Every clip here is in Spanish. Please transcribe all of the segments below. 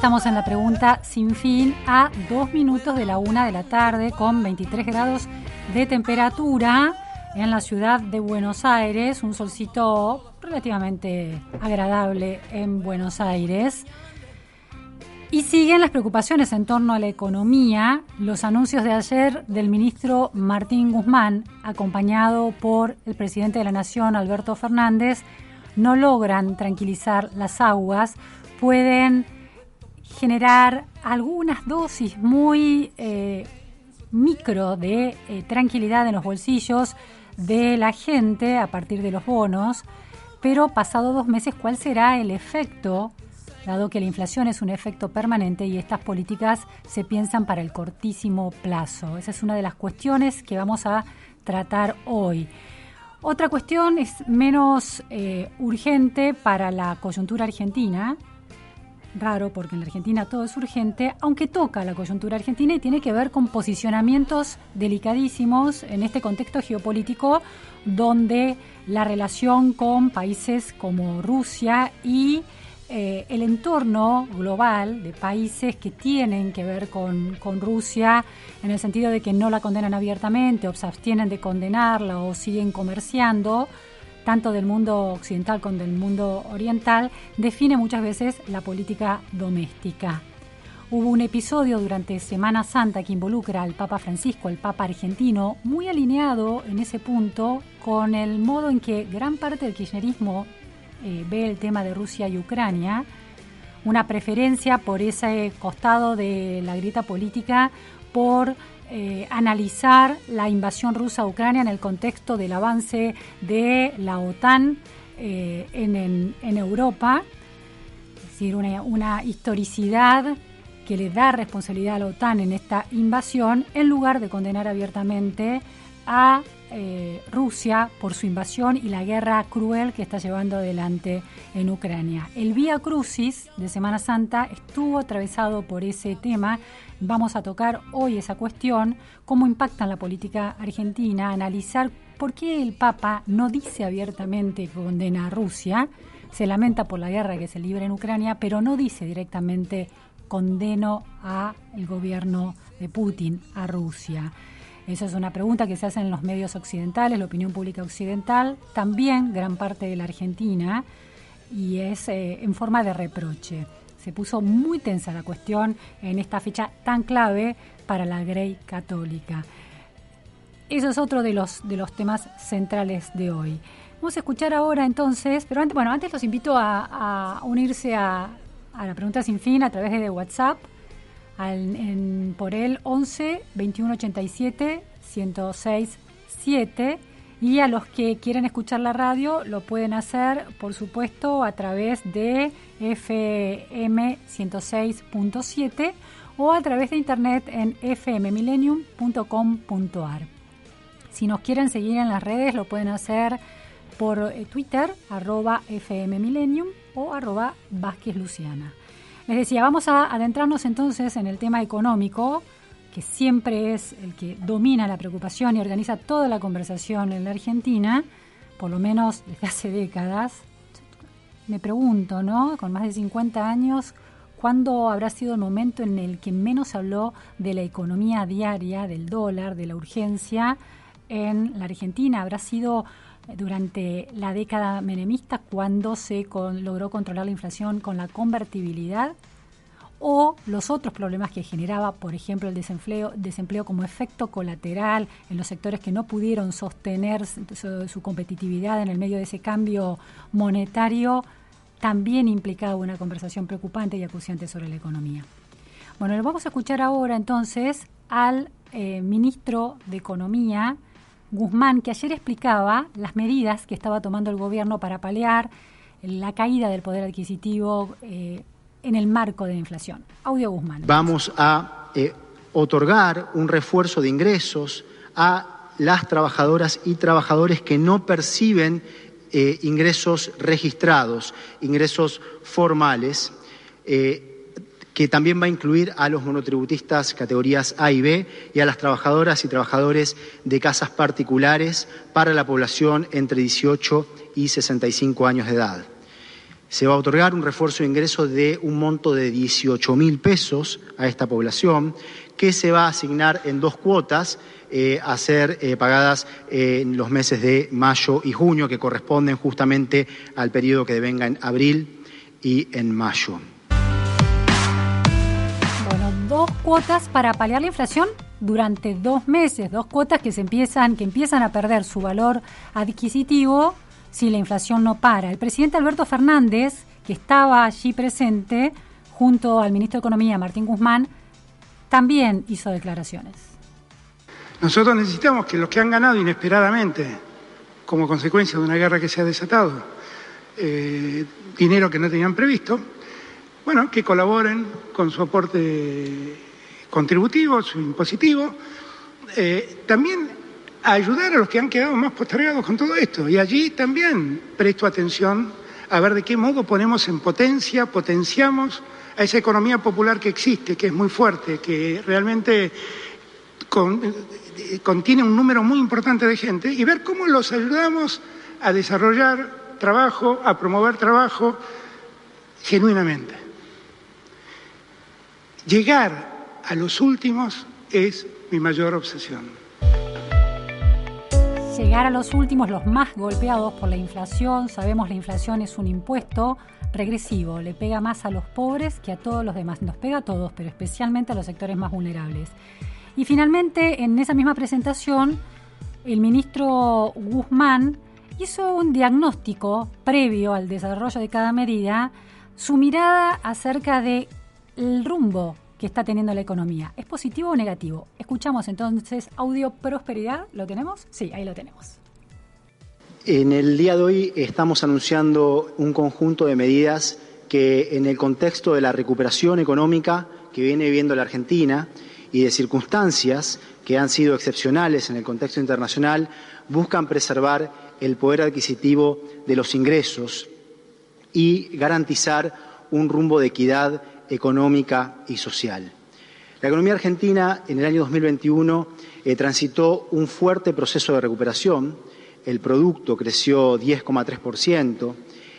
estamos en la pregunta sin fin a dos minutos de la una de la tarde con 23 grados de temperatura en la ciudad de Buenos Aires. Un solcito relativamente agradable en Buenos Aires. Y siguen las preocupaciones en torno a la economía. Los anuncios de ayer del ministro Martín Guzmán, acompañado por el presidente de la Nación, Alberto Fernández, no logran tranquilizar las aguas, pueden generar algunas dosis muy eh, micro de eh, tranquilidad en los bolsillos de la gente a partir de los bonos, pero pasado dos meses, ¿cuál será el efecto? Dado que la inflación es un efecto permanente y estas políticas se piensan para el cortísimo plazo. Esa es una de las cuestiones que vamos a tratar hoy. Otra cuestión es menos eh, urgente para la coyuntura argentina, raro porque en la Argentina todo es urgente, aunque toca la coyuntura argentina y tiene que ver con posicionamientos delicadísimos en este contexto geopolítico donde la relación con países como Rusia y eh, el entorno global de países que tienen que ver con, con, Rusia en el sentido de que no la condenan abiertamente o se abstienen de condenarla o siguen comerciando, tanto del mundo occidental como del mundo oriental, define muchas veces la política doméstica. Hubo un episodio durante Semana Santa que involucra al Papa Francisco, el Papa argentino, muy alineado en ese punto con el modo en que gran parte del kirchnerismo eh, ve el tema de Rusia y Ucrania, una preferencia por ese costado de la grita política, por eh, analizar la invasión rusa a Ucrania en el contexto del avance de la OTAN eh, en, Europa, es decir, una, una historicidad que le da responsabilidad a la OTAN en esta invasión, en lugar de condenar abiertamente a eh, Rusia por su invasión y la guerra cruel que está llevando adelante en Ucrania. El Vía Crucis de Semana Santa estuvo atravesado por ese tema. Vamos a tocar hoy esa cuestión, cómo impacta en la política argentina, analizar por qué el Papa no dice abiertamente que condena a Rusia, se lamenta por la guerra que se libra en Ucrania, pero no dice directamente condeno a el gobierno de Putin, a Rusia. Esa es una pregunta que se hace en los medios occidentales, la opinión pública occidental, también gran parte de la Argentina, y es eh, en forma de reproche. Se puso muy tensa la cuestión en esta fecha tan clave para la Grey Católica. Eso es otro de los, de los temas centrales de hoy. Vamos a escuchar ahora entonces, pero antes, bueno, antes los invito a, a unirse a, a, la pregunta sin fin a través de WhatsApp al, en, por el 11 21 87 106 7 y a los que quieren escuchar la radio lo pueden hacer, por supuesto, a través de FM 106.7 o a través de internet en fmmillenium.com.ar. Si nos quieren seguir en las redes, lo pueden hacer por Twitter, arroba fmmillenium o arroba Vázquez Luciana. Les decía, vamos a adentrarnos entonces en el tema económico, que siempre es el que domina la preocupación y organiza toda la conversación en la Argentina, por lo menos desde hace décadas. Me pregunto, ¿no? Con más de 50 años, ¿cuándo habrá sido el momento en el que menos habló de la economía diaria, del dólar, de la urgencia en la Argentina? ¿Habrá sido durante la década menemista cuando se logró controlar la inflación con la convertibilidad o los otros problemas que generaba, por ejemplo, el desempleo, como efecto colateral en los sectores que no pudieron sostener su, su competitividad en el medio de ese cambio monetario, también implicaba una conversación preocupante y acuciante sobre la economía. Bueno, lo vamos a escuchar ahora entonces al eh, ministro de Economía, Guzmán, que ayer explicaba las medidas que estaba tomando el gobierno para paliar la caída del poder adquisitivo eh, en el marco de la inflación. Audio Guzmán. Vamos a eh, otorgar un refuerzo de ingresos a las trabajadoras y trabajadores que no perciben eh, ingresos registrados, ingresos formales que también va a incluir a los monotributistas categorías A y B y a las trabajadoras y trabajadores de casas particulares para la población entre 18 y 65 años de edad. Se va a otorgar un refuerzo de ingreso de un monto de 18 mil pesos a esta población que se va a asignar en dos cuotas eh, a ser eh, pagadas en los meses de mayo y junio, que corresponden justamente al periodo que devenga en abril y en mayo dos cuotas para paliar la inflación durante dos meses, dos cuotas que se empiezan, que empiezan a perder su valor adquisitivo si la inflación no para. El presidente Alberto Fernández, que estaba allí presente, junto al ministro de Economía, Martín Guzmán, también hizo declaraciones. Nosotros necesitamos que los que han ganado inesperadamente, como consecuencia de una guerra que se ha desatado, eh, dinero que no tenían previsto, bueno, que colaboren con su aporte contributivo, su impositivo, eh, también a ayudar a los que han quedado más postergados con todo esto. Y allí también presto atención a ver de qué modo ponemos en potencia, potenciamos a esa economía popular que existe, que es muy fuerte, que realmente contiene un número muy importante de gente, y ver cómo los ayudamos a desarrollar trabajo, a promover trabajo genuinamente. Llegar a los últimos es mi mayor obsesión. Llegar a los últimos, los más golpeados por la inflación. Sabemos la inflación es un impuesto regresivo, le pega más a los pobres que a todos los demás. Nos pega a todos, pero especialmente a los sectores más vulnerables. Y finalmente, en esa misma presentación, el ministro Guzmán hizo un diagnóstico previo al desarrollo de cada medida, su mirada acerca de rumbo que está teniendo la economía. ¿Es positivo o negativo? Escuchamos entonces audio prosperidad. ¿Lo tenemos? Sí, ahí lo tenemos. En el día de hoy estamos anunciando un conjunto de medidas que en el contexto de la recuperación económica que viene viviendo la Argentina y de circunstancias que han sido excepcionales en el contexto internacional, buscan preservar el poder adquisitivo de los ingresos y garantizar un rumbo de equidad económica y social. La economía argentina en el año 2021 eh, transitó un fuerte proceso de recuperación. El producto creció 10,3%,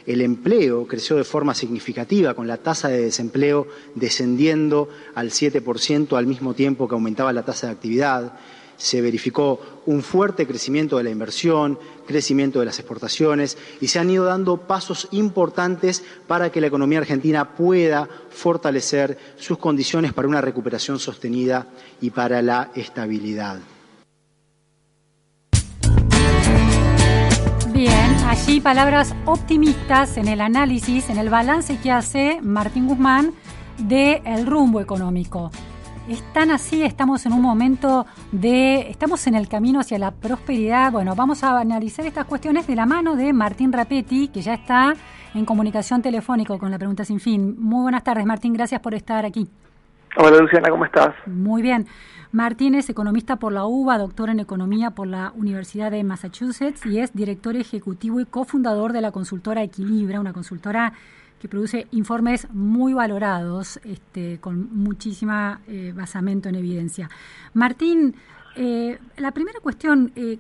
el empleo creció de forma significativa, con la tasa de desempleo descendiendo al 7% al mismo tiempo que aumentaba la tasa de actividad se verificó un fuerte crecimiento de la inversión, crecimiento de las exportaciones y se han ido dando pasos importantes para que la economía argentina pueda fortalecer sus condiciones para una recuperación sostenida y para la estabilidad. Bien, allí palabras optimistas en el análisis, en el balance que hace Martín Guzmán del rumbo económico es tan así, estamos en un momento de, estamos en el camino hacia la prosperidad. Bueno, vamos a analizar estas cuestiones de la mano de Martín Rapetti, que ya está en comunicación telefónica con la pregunta sin fin. Muy buenas tardes, Martín, gracias por estar aquí. Hola, Luciana, ¿cómo estás? Muy bien. Martín es economista por la UBA, doctor en economía por la Universidad de Massachusetts y es director ejecutivo y cofundador de la consultora Equilibra, una consultora que produce informes muy valorados, este, con muchísima eh, basamento en evidencia. Martín, eh, la primera cuestión, eh,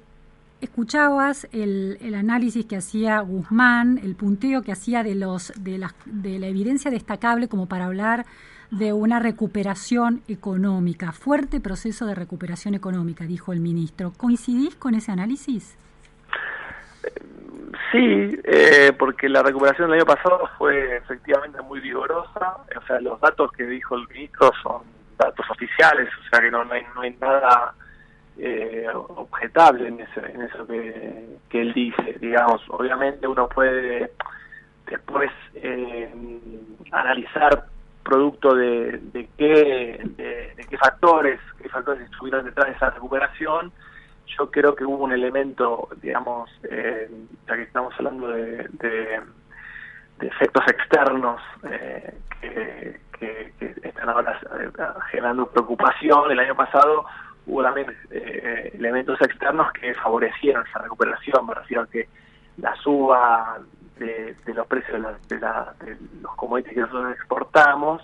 escuchabas el, análisis que hacía Guzmán, el punteo que hacía de, los, de, la, de la evidencia destacable como para hablar de una recuperación económica, fuerte proceso de recuperación económica, dijo el ministro. ¿Coincidís con ese análisis? Sí, eh, porque la recuperación del año pasado fue efectivamente muy vigorosa. O sea, los datos que dijo el ministro son datos oficiales, o sea que no, hay, no hay nada eh, objetable en, en eso que, que, él dice. Digamos, obviamente uno puede después eh, analizar producto de, de qué de, qué factores qué factores estuvieron detrás de esa recuperación yo creo que hubo un elemento, digamos, eh, ya que estamos hablando de, de, efectos externos eh, que, están ahora eh, generando preocupación. El año pasado hubo también eh, elementos externos que favorecieron esa recuperación, me refiero a que la suba de, los precios de, de, los commodities que nosotros exportamos,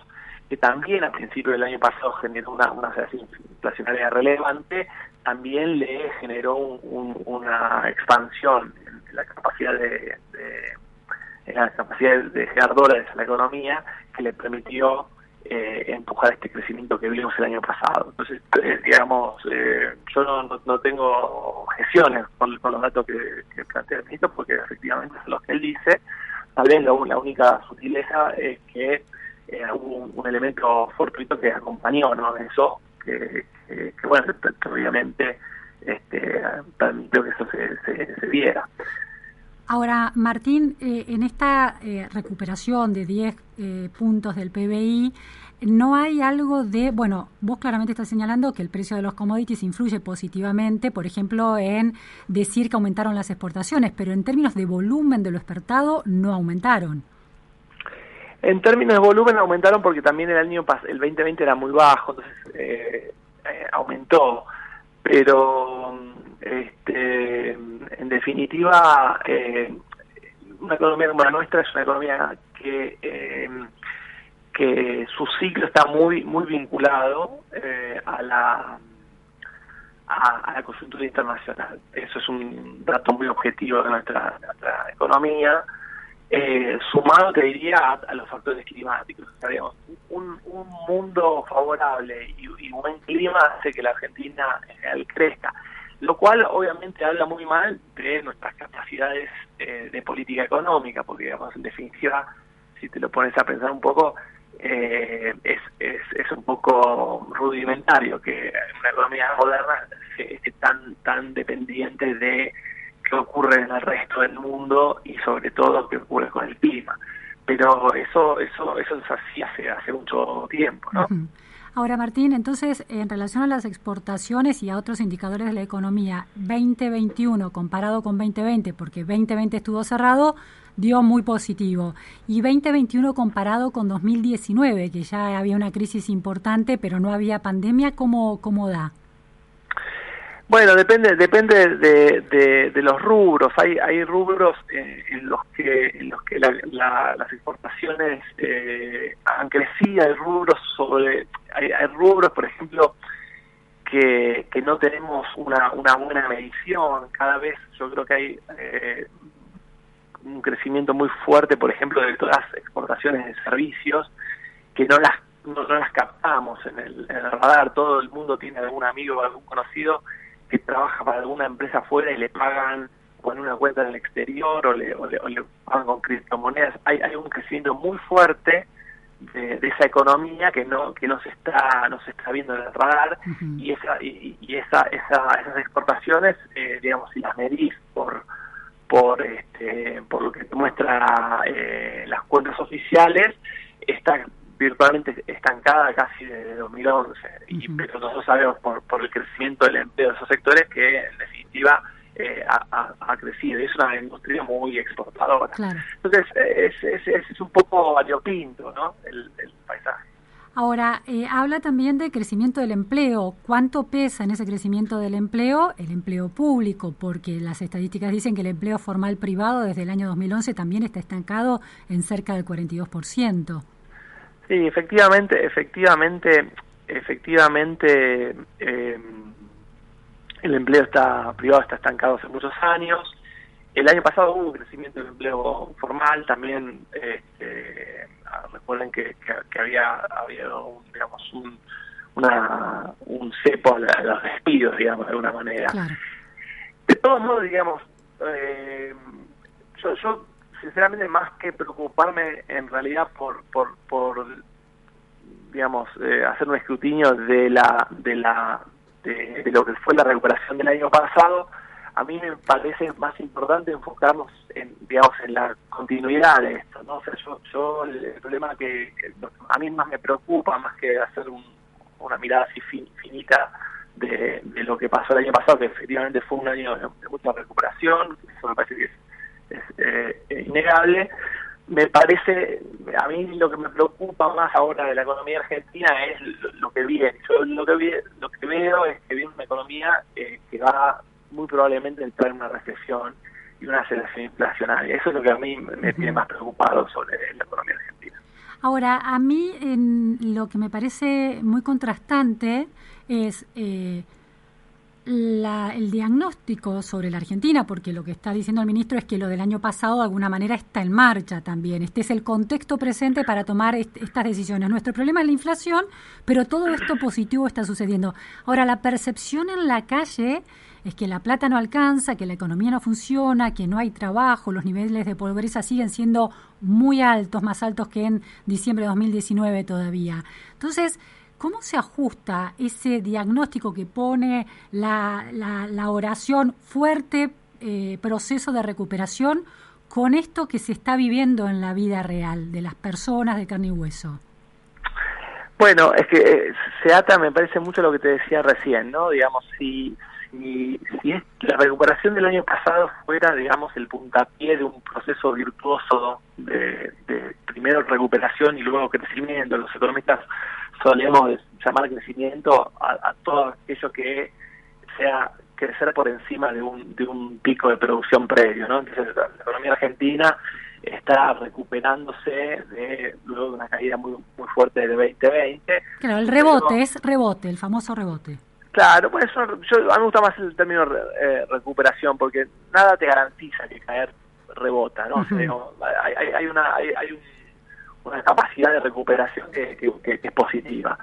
que también a principio del año pasado generó una, una inflacionaria relevante, también le generó una expansión en la capacidad de, la capacidad de generar dólares a la economía que le permitió eh, empujar este crecimiento que vimos el año pasado. Entonces, eh, digamos, eh, yo no, no, tengo objeciones con, los datos que, plantea el ministro porque efectivamente son los que él dice. Tal vez la única sutileza es que hubo un, elemento fortuito que acompañó ¿no? eso, que, bueno, obviamente este, permitió que eso se, se, viera. Ahora, Martín, eh, en esta eh, recuperación de 10 eh, puntos del PBI, ¿no hay algo de, bueno, vos claramente estás señalando que el precio de los commodities influye positivamente, por ejemplo, en decir que aumentaron las exportaciones, pero en términos de volumen de lo exportado no aumentaron? En términos de volumen aumentaron porque también el año el 2020 era muy bajo, entonces aumentó, pero este, en definitiva, eh, una economía como la nuestra es una economía que eh, que su ciclo está muy muy vinculado eh, a la a, la coyuntura internacional. Eso es un dato muy objetivo de nuestra, economía, sumado, te diría, a, los factores climáticos. un, un mundo favorable y, y, buen clima hace que la Argentina crezca lo cual obviamente habla muy mal de nuestras capacidades eh, de política económica, porque digamos, en definitiva, si te lo pones a pensar un poco, eh, es, es, es, un poco rudimentario que una economía moderna esté tan, tan dependiente de qué ocurre en el resto del mundo y sobre todo qué ocurre con el clima. Pero eso, eso, eso es así hace, hace mucho tiempo, ¿no? Ahora, Martín, entonces, en relación a las exportaciones y a otros indicadores de la economía, 2021 comparado con 2020, porque 2020 estuvo cerrado, dio muy positivo. Y 2021 comparado con 2019, que ya había una crisis importante, pero no había pandemia, ¿cómo, cómo da? Bueno, depende depende de, de, los rubros. Hay hay rubros eh, en los que en los que las exportaciones eh, han crecido. Hay rubros sobre hay, hay rubros, por ejemplo, que, que no tenemos una, una buena medición. Cada vez yo creo que hay eh, un crecimiento muy fuerte, por ejemplo, de todas las exportaciones de servicios que no las no, las captamos en el radar. Todo el mundo tiene algún amigo o algún conocido que trabaja para alguna empresa afuera y le pagan con una cuenta en el exterior o le, o le, pagan con criptomonedas. Hay, hay un crecimiento muy fuerte de, esa economía que no que no se está no se está viendo en el radar y esa y, esa, esa, esas exportaciones eh, digamos si las medís por por este por lo que muestra eh, las cuentas oficiales está virtualmente estancada casi desde 2011. y, pero nosotros sabemos por, por el crecimiento del empleo de esos sectores que en definitiva eh, ha, ha, crecido. Es una industria muy exportadora. Entonces es, es, es, un poco variopinto ¿no? el, paisaje. Ahora, eh, habla también del crecimiento del empleo. ¿Cuánto pesa en ese crecimiento del empleo el empleo público? Porque las estadísticas dicen que el empleo formal privado desde el año 2011 también está estancado en cerca del 42%. Sí, efectivamente, efectivamente, efectivamente, eh, el empleo está privado está estancado hace muchos años. El año pasado hubo un crecimiento del empleo formal, también este, ah, recuerden que, que, había habido, digamos, un, una, un cepo a, los despidos, digamos, de alguna manera. De todos modos, digamos, eh, yo, yo sinceramente más que preocuparme en realidad por por, por digamos eh, hacer un escrutinio de la de la de, lo que fue la recuperación del año pasado a mí me parece más importante enfocarnos en digamos en la continuidad de esto no o sea yo yo el, problema que, a mí más me preocupa más que hacer una mirada así finita de, lo que pasó el año pasado, que efectivamente fue un año de, mucha recuperación, eso me parece que es, eh, innegable. Me parece, a mí lo que me preocupa más ahora de la economía argentina es lo, que viene. Yo lo que, lo que veo es que viene una economía eh, que va muy probablemente a entrar en una recesión y una aceleración inflacionaria. Eso es lo que a mí me tiene más preocupado sobre la economía argentina. Ahora, a mí en lo que me parece muy contrastante es eh, el diagnóstico sobre la Argentina, porque lo que está diciendo el ministro es que lo del año pasado de alguna manera está en marcha también. Este es el contexto presente para tomar estas decisiones. Nuestro problema es la inflación, pero todo esto positivo está sucediendo. Ahora, la percepción en la calle es que la plata no alcanza, que la economía no funciona, que no hay trabajo, los niveles de pobreza siguen siendo muy altos, más altos que en diciembre de 2019 todavía. Entonces, ¿cómo se ajusta ese diagnóstico que pone la, la, oración fuerte eh, proceso de recuperación con esto que se está viviendo en la vida real de las personas de carne y hueso? Bueno, es que eh, se ata, me parece mucho lo que te decía recién, ¿no? Digamos, si, si, si es, la recuperación del año pasado fuera, digamos, el puntapié de un proceso virtuoso de, primero recuperación y luego crecimiento, los economistas solemos llamar crecimiento a, todo aquello que sea crecer por encima de un, de un pico de producción previo, ¿no? Entonces la, economía argentina está recuperándose de luego de una caída muy muy fuerte de 2020. Claro, el rebote es rebote, el famoso rebote. Claro, pues eso, yo, a mí me gusta más el término eh, recuperación porque nada te garantiza que caer rebota, ¿no? hay, hay, una, hay, una capacidad de recuperación que, es positiva.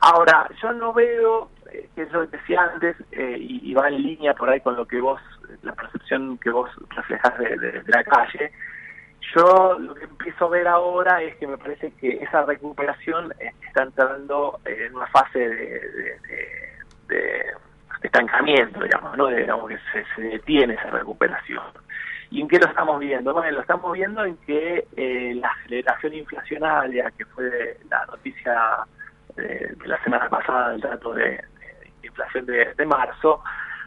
Ahora, yo no veo, eh, que eso decía antes, eh, y, va en línea por ahí con lo que vos, la percepción que vos reflejas de, la calle, yo lo que empiezo a ver ahora es que me parece que esa recuperación está entrando en una fase de de, estancamiento, digamos, ¿no? digamos que se, detiene esa recuperación. ¿Y en qué lo estamos viendo? Bueno, lo estamos viendo en que eh, la aceleración inflacionaria, que fue la noticia de, la semana pasada, el dato de, inflación de, marzo,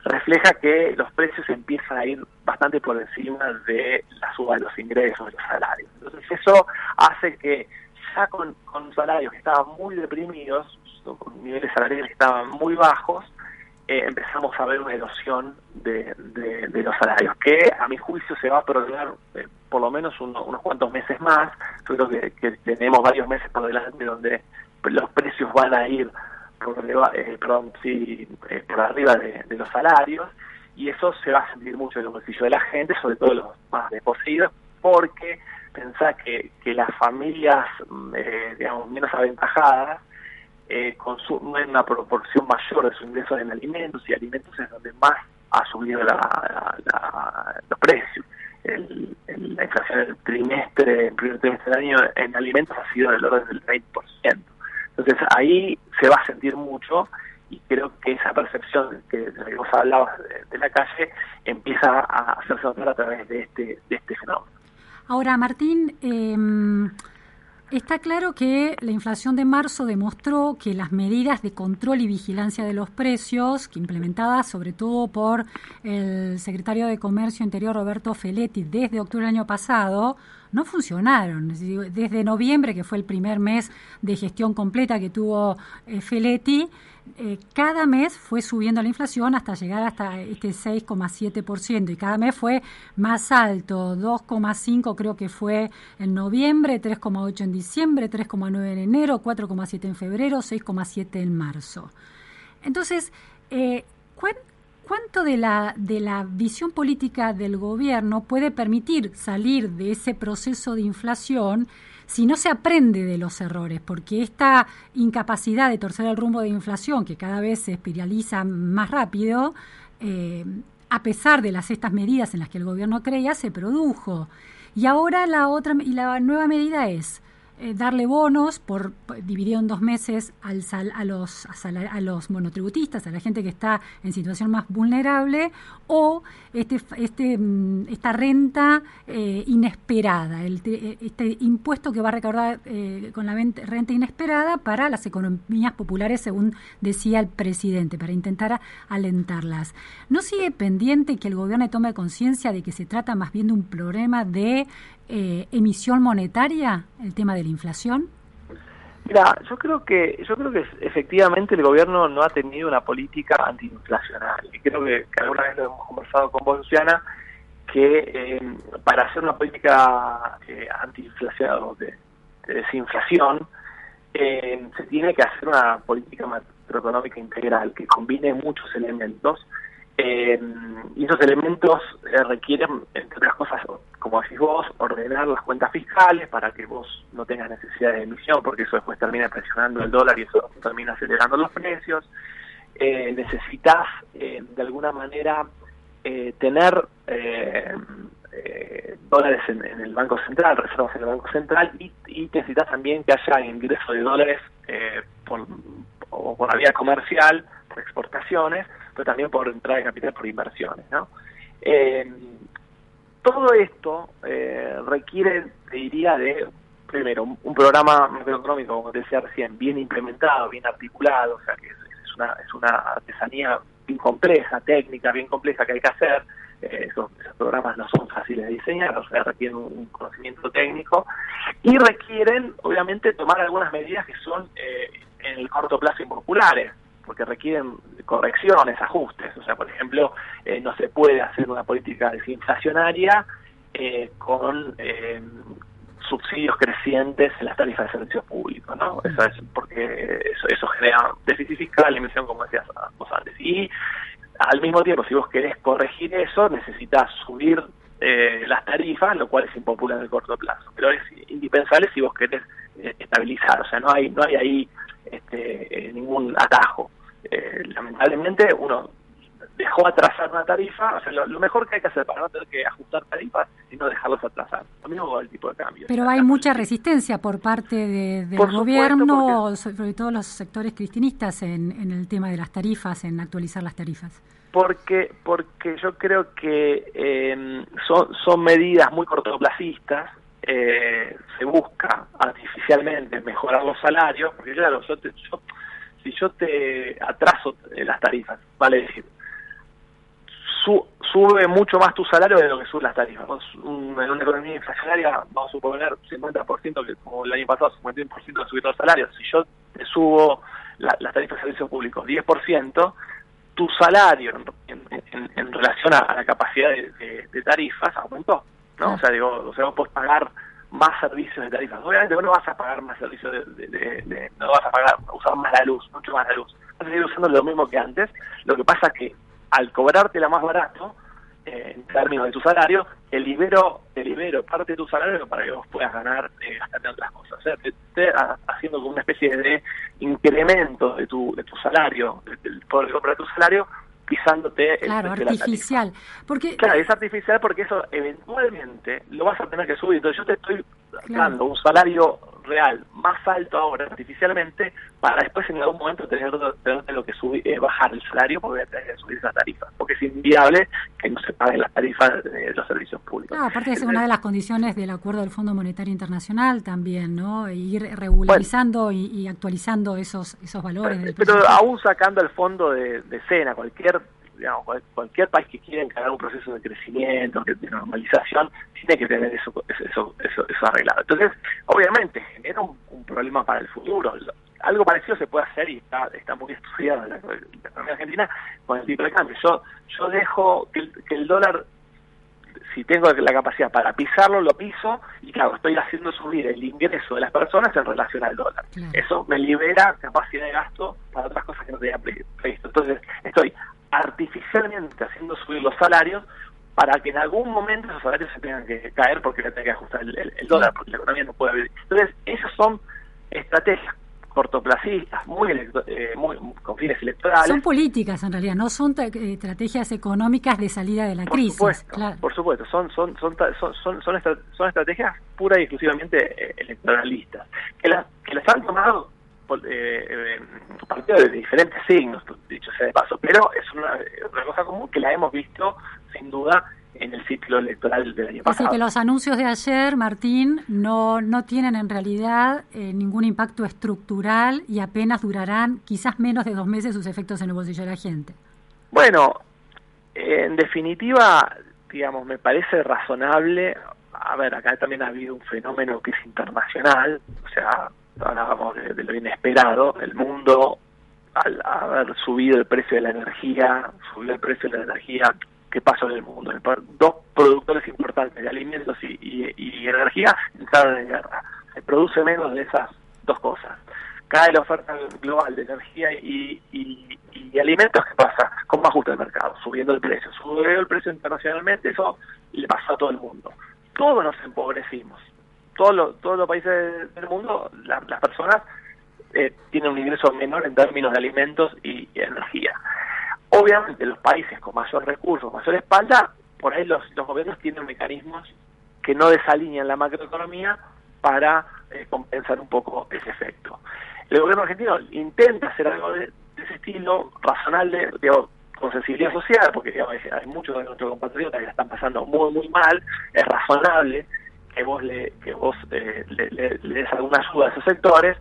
refleja que los precios empiezan a ir bastante por encima de la suba de los ingresos, de los salarios. Entonces eso hace que ya con, con salarios que estaban muy deprimidos, con niveles salariales que estaban muy bajos, eh, empezamos a ver una erosión de, los salarios, que a mi juicio se va a prolongar eh, por lo menos unos cuantos meses más. Yo creo que, tenemos varios meses por delante donde los precios van a ir por, eh, por arriba de, los salarios y eso se va a sentir mucho en el bolsillo de la gente, sobre todo los más desposeídos, porque pensá que, las familias, mm, digamos, menos aventajadas, eh, consumen una proporción mayor de sus ingresos en alimentos y alimentos es donde más ha subido los precios. la inflación del trimestre, el primer trimestre del año en alimentos ha sido del orden del 20%. Entonces ahí se va a sentir mucho y creo que esa percepción que, la que vos hablabas de, la calle empieza a hacerse notar a través de este, de este fenómeno. Ahora, Martín, eh, Está claro que la inflación de marzo demostró que las medidas de control y vigilancia de los precios, que implementadas sobre todo por el secretario de Comercio Interior Roberto Feletti desde octubre del año pasado, no funcionaron. Desde noviembre, que fue el primer mes de gestión completa que tuvo eh, Feletti, eh, cada mes fue subiendo la inflación hasta llegar hasta este 6,7% y cada mes fue más alto, 2,5 creo que fue en noviembre, 3,8 en diciembre, 3,9 en enero, 4,7 en febrero, 6,7 en marzo. Entonces, eh, ¿cuánto de la, de la visión política del gobierno puede permitir salir de ese proceso de inflación si no se aprende de los errores? Porque esta incapacidad de torcer el rumbo de inflación, que cada vez se espiraliza más rápido, eh, a pesar de las estas medidas en las que el gobierno creía, se produjo. Y ahora la otra y la nueva medida es eh, darle bonos por, dividido en dos meses al a los a, los monotributistas, a la gente que está en situación más vulnerable, o este este mm, esta renta eh, inesperada, el, este impuesto que va a recaudar eh, con la renta inesperada para las economías populares, según decía el presidente, para intentar alentarlas. ¿No sigue pendiente que el gobierno tome conciencia de que se trata más bien de un problema de eh, emisión monetaria, el tema de la inflación? Mira, yo creo que yo creo que efectivamente el gobierno no ha tenido una política antiinflacionaria. Y creo que, alguna vez lo hemos conversado con vos, Luciana, que eh, para hacer una política eh, o de, desinflación eh, se tiene que hacer una política macroeconómica integral que combine muchos elementos eh, y esos elementos requieren, entre otras cosas, como decís vos, ordenar las cuentas fiscales para que vos no tengas necesidad de emisión, porque eso después termina presionando el dólar y eso termina acelerando los precios. Eh, necesitas, eh, de alguna manera, tener dólares en, el Banco Central, reservas en el Banco Central, y, y necesitas también que haya ingreso de dólares por, por la vía comercial, por exportaciones, pero también por entrada de capital por inversiones. ¿no? Eh, todo esto eh, requiere, diría, de, primero, un, programa macroeconómico, como decía recién, bien implementado, bien articulado, o sea, que es, una, es una artesanía bien compleja, técnica, bien compleja que hay que hacer. Eh, esos, programas no son fáciles de diseñar, o sea, requieren un, conocimiento técnico y requieren, obviamente, tomar algunas medidas que son en el corto plazo impopulares porque requieren correcciones, ajustes. O sea, por ejemplo, eh, no se puede hacer una política desinflacionaria eh, con eh, subsidios crecientes en las tarifas de servicios públicos, ¿no? Eso es porque eso, eso genera déficit fiscal, emisión, como decías vos antes. Y al mismo tiempo, si vos querés corregir eso, necesitas subir las tarifas, lo cual es impopular en el corto plazo. Pero es indispensable si vos querés estabilizar, o sea, no hay no hay ahí este, ningún atajo. Eh, lamentablemente uno dejó atrasar una tarifa, o sea, lo, mejor que hay que hacer para no tener que ajustar tarifas es no dejarlos atrasar. Lo mismo con el tipo de cambio. Pero hay mucha resistencia por parte del gobierno, sobre todo los sectores cristinistas, en, en, el tema de las tarifas, en actualizar las tarifas. Porque, porque yo creo que eh, son, son medidas muy cortoplacistas, eh, se busca artificialmente mejorar los salarios, porque claro, yo, yo si yo te atraso las tarifas, vale decir, sube mucho más tu salario de lo que suben las tarifas. en una economía inflacionaria, vamos a suponer 50%, que como el año pasado, 51% de subir los salarios. Si yo te subo las tarifas de servicios públicos 10%, tu salario en, relación a, la capacidad de, tarifas aumentó. ¿No? O sea, digo, o sea, vos podés pagar más servicios de tarifas. Obviamente vos no vas a pagar más servicios de, no vas a pagar, usar más la luz, mucho más la luz. Vas a seguir usando lo mismo que antes. Lo que pasa que al cobrártela más barato, eh, en términos de tu salario, te libero, te libero parte de tu salario para que vos puedas ganar, eh, en otras cosas. O sea, te, esté haciendo como una especie de incremento de tu, de tu salario, del poder de compra de tu salario, pisándote claro, artificial. Porque, claro, es artificial porque eso eventualmente lo vas a tener que subir. Entonces yo te estoy dando un salario real más alto ahora artificialmente para después en algún momento tener, tener lo que subir, eh, bajar el salario porque tener que subir esa tarifa, porque es inviable que no se paguen las tarifas de los servicios públicos. aparte es una de las condiciones del acuerdo del Fondo Monetario Internacional también, ¿no? Ir regularizando y, actualizando esos esos valores. pero aún sacando el fondo de, de escena, cualquier digamos, cualquier país que quiera encargar un proceso de crecimiento, de normalización, tiene que tener eso, eso, eso, arreglado. Entonces, obviamente, genera un, problema para el futuro. Algo parecido se puede hacer y está, está muy estudiado en la, economía argentina con el tipo de cambio. Yo, yo dejo que el, dólar si tengo la capacidad para pisarlo, lo piso y claro, estoy haciendo subir el ingreso de las personas en relación al dólar. Eso me libera capacidad de gasto para otras cosas que no tenía previsto. Entonces, estoy artificialmente haciendo subir los salarios para que en algún momento esos salarios se tengan que caer porque le tenga que ajustar el, dólar, porque la economía no puede vivir. Entonces, esas son estrategias cortoplacistas, muy, eh, muy con fines electorales. Son políticas en realidad, no son eh, estrategias económicas de salida de la por crisis. Supuesto, Por supuesto, son son son son son, son, estrategias pura y exclusivamente electoralistas que las que las han tomado eh, partidos de diferentes signos, dicho sea de paso, pero es una, una cosa común que la hemos visto sin duda en el ciclo electoral del año pasado. Así que los anuncios de ayer, Martín, no, no tienen en realidad eh, ningún impacto estructural y apenas durarán quizás menos de dos meses sus efectos en el bolsillo de la gente. Bueno, en definitiva, digamos, me parece razonable. A ver, acá también ha habido un fenómeno que es internacional, o sea, hablábamos de, lo inesperado, el mundo al haber subido el precio de la energía, subió el precio de la energía que pasó en el mundo. Dos productores importantes de alimentos y, energía entraron en guerra. Se produce menos de esas dos cosas. Cae la oferta global de energía y, alimentos, ¿qué pasa? ¿Cómo ajusta el mercado? Subiendo el precio. Subió el precio internacionalmente, eso le pasó a todo el mundo. Todos nos empobrecimos. Todos los, todos los países del mundo, las personas eh, tienen un ingreso menor en términos de alimentos y energía. Obviamente los países con mayor recursos, mayor espalda, por ahí los, los gobiernos tienen mecanismos que no desalinean la macroeconomía para eh, compensar un poco ese efecto. El gobierno argentino intenta hacer algo de, ese estilo, razonable, con sensibilidad social, porque hay muchos de nuestros compatriotas que la están pasando muy, muy mal, es razonable que vos le, que vos eh, le, le, des alguna ayuda a esos sectores,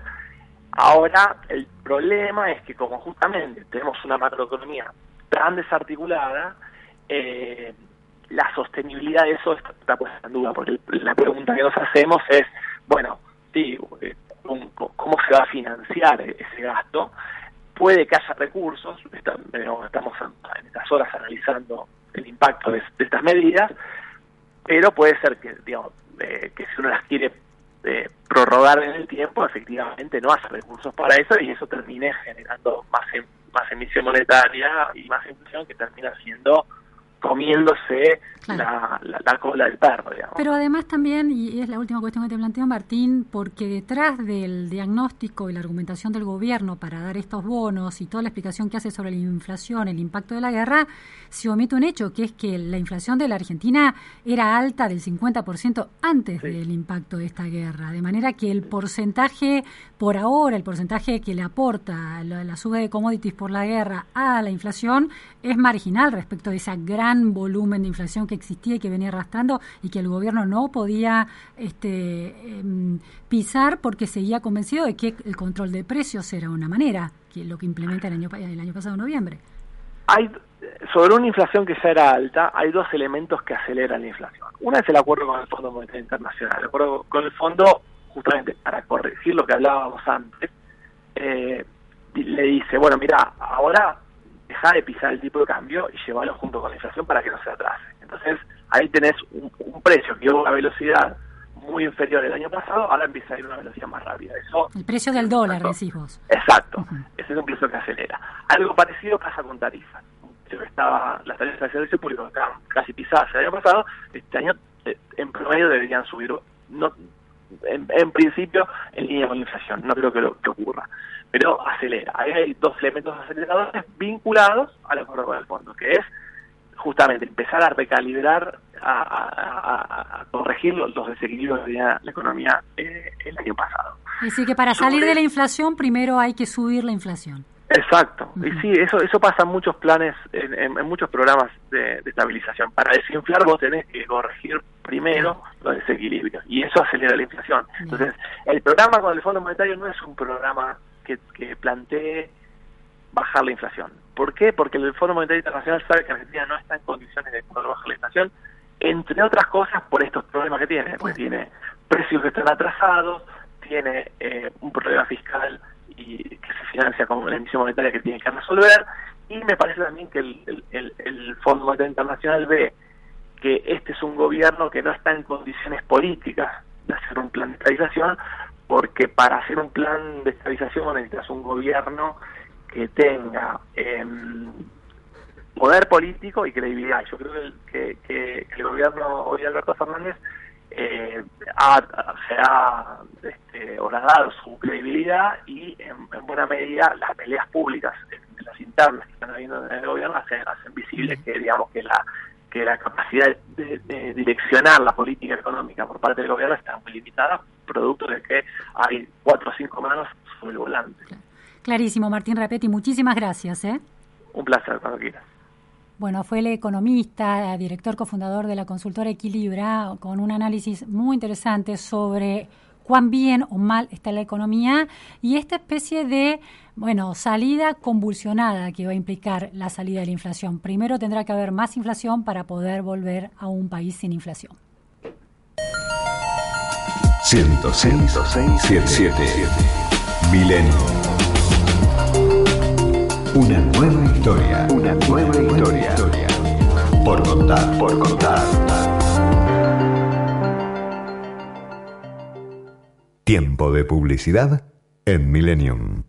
Ahora, el problema es que como justamente tenemos una macroeconomía tan desarticulada, eh, la sostenibilidad de eso está puesta en duda, porque la pregunta que nos hacemos es, bueno, sí, eh, ¿cómo se va a financiar ese gasto? Puede que haya recursos, estamos en estas horas analizando el impacto de, estas medidas, pero puede ser que, digamos, eh, que si uno las quiere eh, prorrogar en el tiempo, efectivamente no hace recursos para eso y eso termine generando más, em, más emisión monetaria y más inflación que termina siendo comiéndose la, la, cola del perro. Digamos. Pero además también, y es la última cuestión que te planteo, Martín, porque detrás del diagnóstico y la argumentación del gobierno para dar estos bonos y toda la explicación que hace sobre la inflación, el impacto de la guerra, se omite un hecho, que es que la inflación de la Argentina era alta del 50% antes del impacto de esta guerra, de manera que el porcentaje, por ahora, el porcentaje que le aporta la, la suba de commodities por la guerra a la inflación es marginal respecto de ese gran volumen de inflación que existía y que venía arrastrando y que el gobierno no podía este, em, pisar porque seguía convencido de que el control de precios era una manera, que lo que implementa el año, el año pasado, noviembre. Hay, sobre una inflación que ya era alta, hay dos elementos que aceleran la inflación. Una es el acuerdo con el Fondo Monetario Internacional. El acuerdo con el fondo, justamente para corregir lo que hablábamos antes, eh, le dice, bueno, mira, ahora deja de pisar el tipo de cambio y llevarlo junto con la inflación para que no se atrase. Entonces, ahí tenés un, precio que iba a una velocidad muy inferior el año pasado, ahora empieza a ir a una velocidad más rápida. Eso, el precio del dólar, decís vos. Exacto, ese es un precio que acelera. Algo parecido pasa con tarifas. estaba, las tarifas de servicio público estaban casi pisadas el año pasado, este año eh, en promedio deberían subir, no en, principio en línea con la inflación, no creo que lo que ocurra, pero acelera. Ahí hay dos elementos aceleradores vinculados al acuerdo con el fondo, que es justamente empezar a recalibrar, a, corregir los, desequilibrios que tenía la economía eh, el año pasado. Es decir, que para salir de la inflación primero hay que subir la inflación. Exacto, y sí, eso eso pasa en muchos planes, en, muchos programas de, estabilización. Para desinflar vos tenés que corregir primero los desequilibrios y eso acelera la inflación. Entonces, el programa con el Fondo Monetario no es un programa que, que plantee bajar la inflación. ¿Por qué? Porque el Fondo Monetario Internacional sabe que Argentina no está en condiciones de poder bajar la inflación, entre otras cosas por estos problemas que tiene, porque tiene precios que están atrasados, tiene eh, un problema fiscal y que se financia con la emisión monetaria que tiene que resolver, y me parece también que el, el, el Fondo Monetario Internacional ve que este es un gobierno que no está en condiciones políticas de hacer un plan de estabilización, porque para hacer un plan de estabilización necesitas un gobierno que tenga em, poder político y credibilidad. Yo creo que, que, el gobierno hoy de Alberto Fernández eh, ha, se ha este, horadado su credibilidad y en, buena medida las peleas públicas, las internas que están habiendo en el gobierno hacen, hacen visible que digamos que la que la capacidad de, direccionar la política económica por parte del gobierno está muy limitada, producto de que hay cuatro o cinco manos sobre el volante. Clarísimo, Martín Rapetti, muchísimas gracias. ¿eh? Un placer, cuando quieras. Bueno, fue el economista, director cofundador de la consultora Equilibra, con un análisis muy interesante sobre cuán bien o mal está la economía y esta especie de, bueno, salida convulsionada que va a implicar la salida de la inflación. Primero tendrá que haber más inflación para poder volver a un país sin inflación. 106, 7, Milenio. Una nueva historia. Una nueva historia. Por contar, por contar. Tiempo de publicidad en Millennium.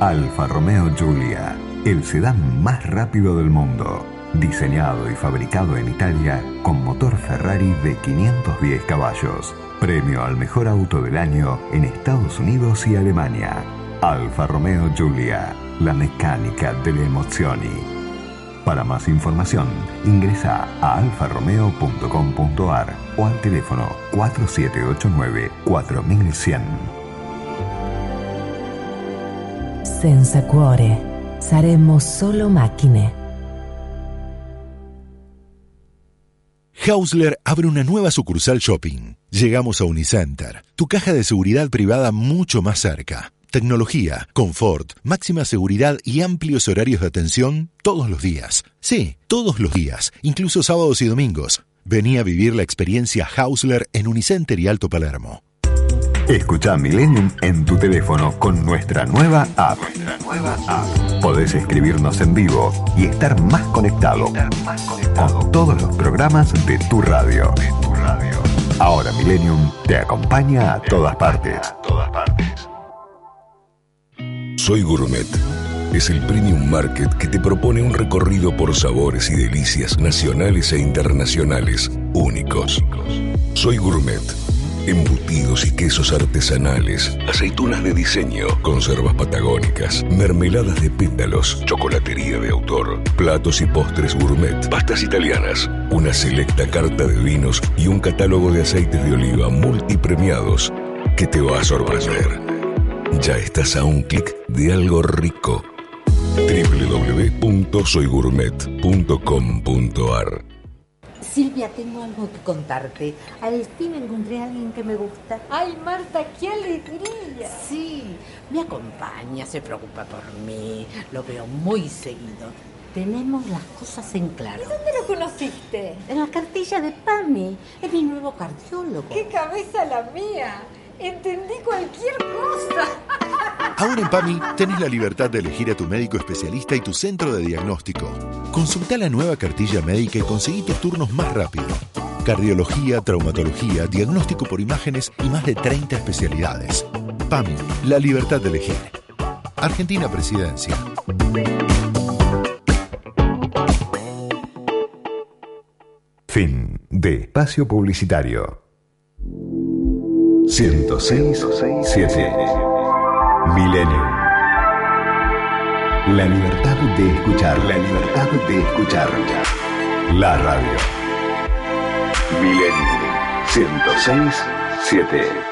Alfa Romeo Giulia, el sedán más rápido del mundo. Diseñado y fabricado en Italia con motor Ferrari de 510 caballos. Premio al mejor auto del año en Estados Unidos y Alemania. Alfa Romeo Giulia, la mecánica delle emozioni. Para más información, ingresa a alfaromeo.com.ar o al teléfono 4789-4100. Senza cuore, saremo solo macchine. Hausler abre una nueva sucursal shopping. Llegamos a Unicenter, tu caja de seguridad privada mucho más cerca. Tecnología, confort, máxima seguridad y amplios horarios de atención todos los días. Sí, todos los días, incluso sábados y domingos. Vení a vivir la experiencia Hausler en Unicenter y Alto Palermo. Escucha Millennium en tu teléfono con nuestra nueva app. nueva app. Podés escribirnos en vivo y estar más conectado, con todos los programas de tu radio. De tu radio. Ahora Millennium te acompaña a todas partes. A todas partes. Soy Gourmet. Es el premium market que te propone un recorrido por sabores y delicias nacionales e internacionales únicos. Soy Gourmet. Embutidos y quesos artesanales, aceitunas de diseño, conservas patagónicas, mermeladas de pétalos, chocolatería de autor, platos y postres gourmet, pastas italianas, una selecta carta de vinos y un catálogo de aceites de oliva multipremiados que te va a sorprender. Ya estás a un clic de algo rico. www.soygourmet.com.ar Silvia, tengo algo que contarte. Al fin encontré a alguien que me gusta. ¡Ay, Marta, qué alegría! Sí, me acompaña, se preocupa por mí, lo veo muy seguido. Tenemos las cosas en claro. ¿Y dónde lo conociste? En la cartilla de PAMI, es mi nuevo cardiólogo. ¡Qué cabeza la mía! Entendí cualquier cosa. Ahora en PAMI tenés la libertad de elegir a tu médico especialista y tu centro de diagnóstico. Consulta la nueva cartilla médica y conseguí tus turnos más rápido. Cardiología, traumatología, diagnóstico por imágenes y más de 30 especialidades. PAMI, la libertad de elegir. Argentina Presidencia. Fin de espacio publicitario. 106 7 Milenio. La libertad de escuchar, la libertad de escuchar. La radio. Milenio 106 7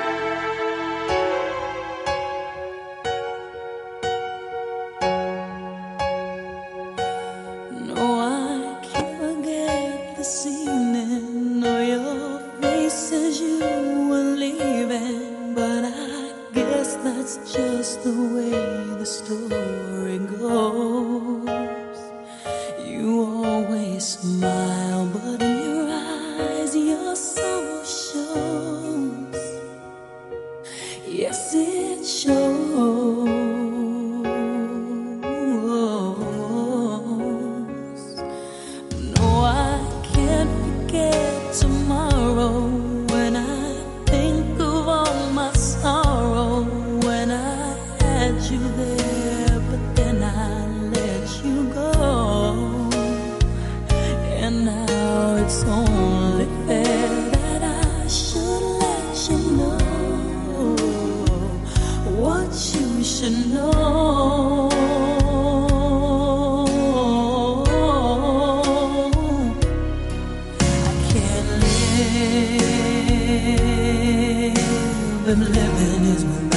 living is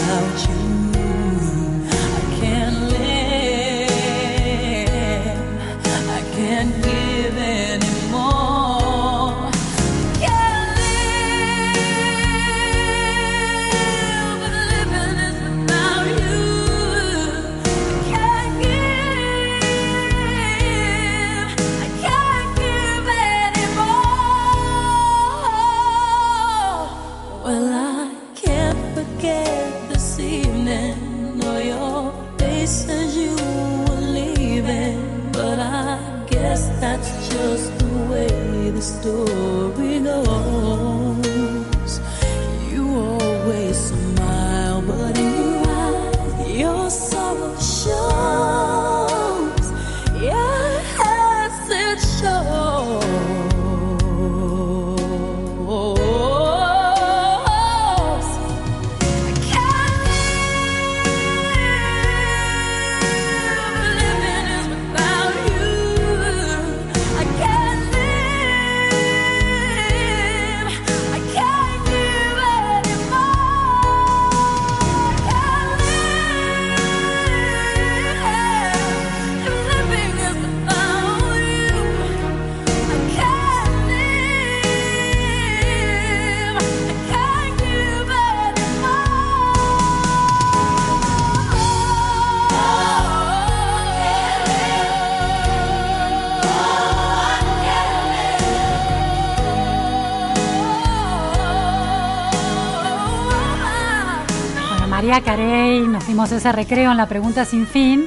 María Carey, nos dimos ese recreo en la pregunta sin fin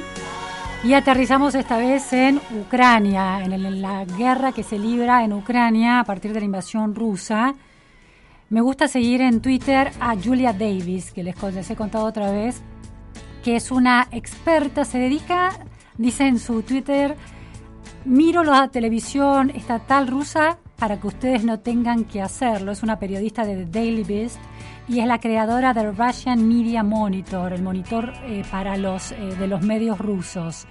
y aterrizamos esta vez en Ucrania, en, la guerra que se libra en Ucrania a partir de la invasión rusa. Me gusta seguir en Twitter a Julia Davis, que les, les he contado otra vez, que es una experta, se dedica, dice en su Twitter, miro la televisión estatal rusa para que ustedes no tengan que hacerlo. Es una periodista de The Daily Beast y es la creadora del Russian Media Monitor, el monitor eh, para los eh, de los medios rusos.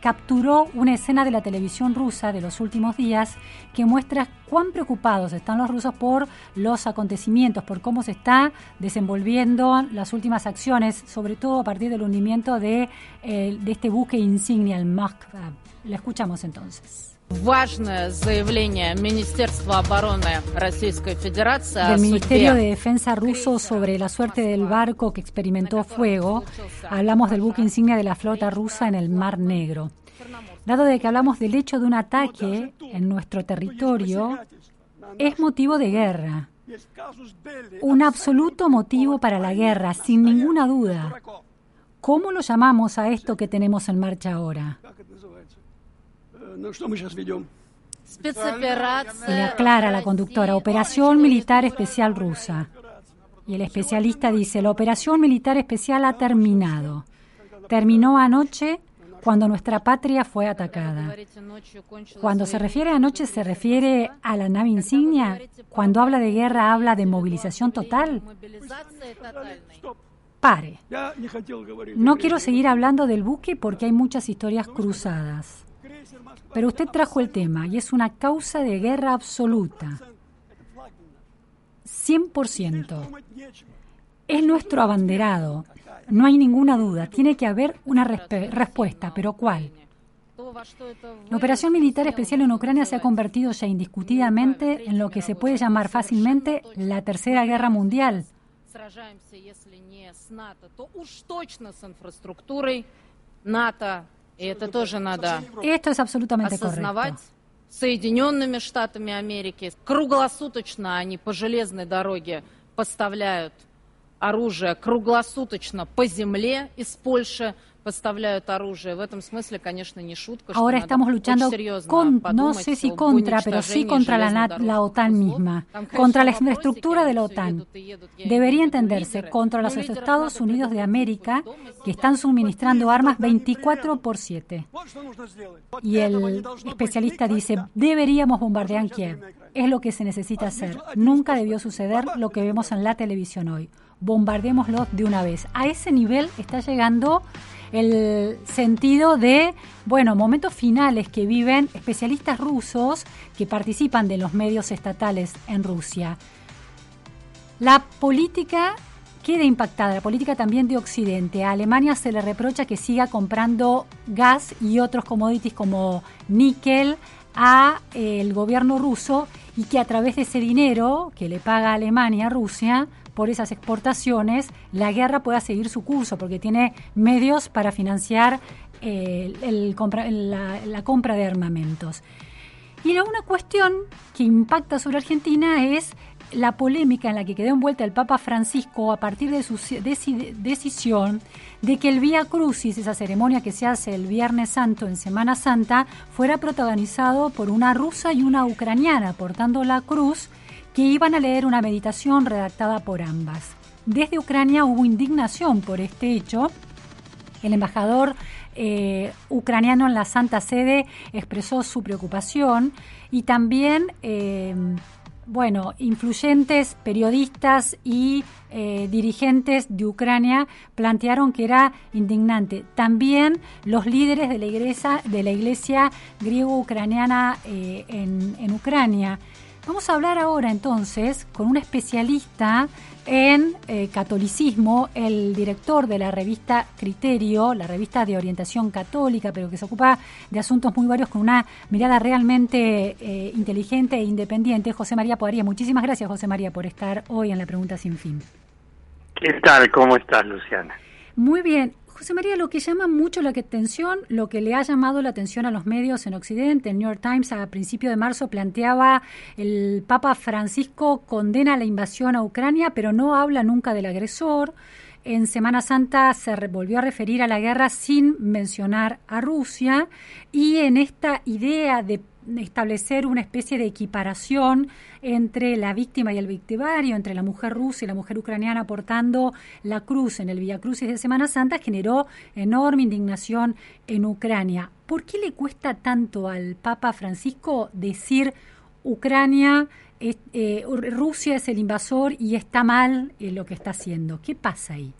Capturó una escena de la televisión rusa de los últimos días que muestra cuán preocupados están los rusos por los acontecimientos, por cómo se está desenvolviendo las últimas acciones, sobre todo a partir del hundimiento de, eh, de este buque insignia, el Moskva. La escuchamos entonces. Важное заявление Министерства обороны Российской Федерации о del Ministerio de судьбе Defensa ruso sobre la suerte del barco que experimentó fuego. Hablamos del buque insignia de la flota rusa en el Mar Negro. Dado de que hablamos del hecho de un ataque en nuestro territorio, es motivo de guerra. Un absoluto motivo para la guerra, sin ninguna duda. ¿Cómo lo llamamos a esto que tenemos en marcha ahora? Le aclara la conductora, operación militar especial rusa. Y el especialista dice, la operación militar especial ha terminado. Terminó anoche cuando nuestra patria fue atacada. Cuando se refiere a anoche se refiere a la nave insignia. Cuando habla de guerra habla de movilización total. Pare. No quiero seguir hablando del buque porque hay muchas historias cruzadas. Pero usted trajo el tema y es una causa de guerra absoluta. 100%. Es nuestro abanderado. No hay ninguna duda. Tiene que haber una respuesta. ¿Pero cuál? La operación militar especial en Ucrania se ha convertido ya indiscutidamente en lo que se puede llamar fácilmente la Tercera Guerra Mundial. И это тоже надо absolutamente осознавать. correcto. Соединенными Штатами Америки круглосуточно они по железной дороге поставляют оружие, круглосуточно по земле из Польши Ahora estamos luchando con, no sé si contra, pero sí contra la, la OTAN misma, contra la infraestructura de la OTAN. Debería entenderse contra los Estados Unidos de América que están suministrando armas 24 por 7. Y el especialista dice, deberíamos bombardear Kiev. Es lo que se necesita hacer. Nunca debió suceder lo que vemos en la televisión hoy. Bombardeémoslos de una vez. A ese nivel está llegando el sentido de, bueno, momentos finales que viven especialistas rusos que participan de los medios estatales en Rusia. La política queda impactada, la política también de Occidente. A Alemania se le reprocha que siga comprando gas y otros commodities como níquel a eh, el gobierno ruso y que a través de ese dinero que le paga Alemania a Rusia por esas exportaciones, la guerra pueda seguir su curso, porque tiene medios para financiar eh, la- compra de armamentos. Y la una cuestión que impacta sobre Argentina es la polémica en la que quedó envuelta el Papa Francisco a partir de su deci- decisión de que el Vía Crucis, esa ceremonia que se hace el Viernes Santo en Semana Santa, fuera protagonizado por una rusa y una ucraniana portando la cruz que iban a leer una meditación redactada por ambas. Desde Ucrania hubo indignación por este hecho. El embajador eh, ucraniano en la Santa Sede expresó su preocupación y también, eh, bueno, influyentes periodistas y eh, dirigentes de Ucrania plantearon que era indignante. También los líderes de la iglesia, de la iglesia griego-ucraniana en Ucrania. Vamos a hablar ahora entonces con un especialista en eh, catolicismo, el director de la revista Criterio, la revista de orientación católica, pero que se ocupa de asuntos muy varios con una mirada realmente eh, inteligente e independiente, José María Poaría. Muchísimas gracias, José María, por estar hoy en la Pregunta Sin Fin. ¿Qué tal? ¿Cómo estás, Luciana? Muy bien. José María, lo que llama mucho la atención, lo que le ha llamado la atención a los medios en Occidente, el New York Times a principio de marzo planteaba el Papa Francisco condena la invasión a Ucrania, pero no habla nunca del agresor. En Semana Santa se volvió a referir a la guerra sin mencionar a Rusia y en esta idea de establecer una especie de equiparación entre la víctima y el victimario, entre la mujer rusa y la mujer ucraniana portando la cruz en el Via Crucis de Semana Santa, generó enorme indignación en Ucrania. ¿Por qué le cuesta tanto al Papa Francisco decir Ucrania, eh, Rusia es el invasor y está mal eh, lo que está haciendo? ¿Qué pasa ahí?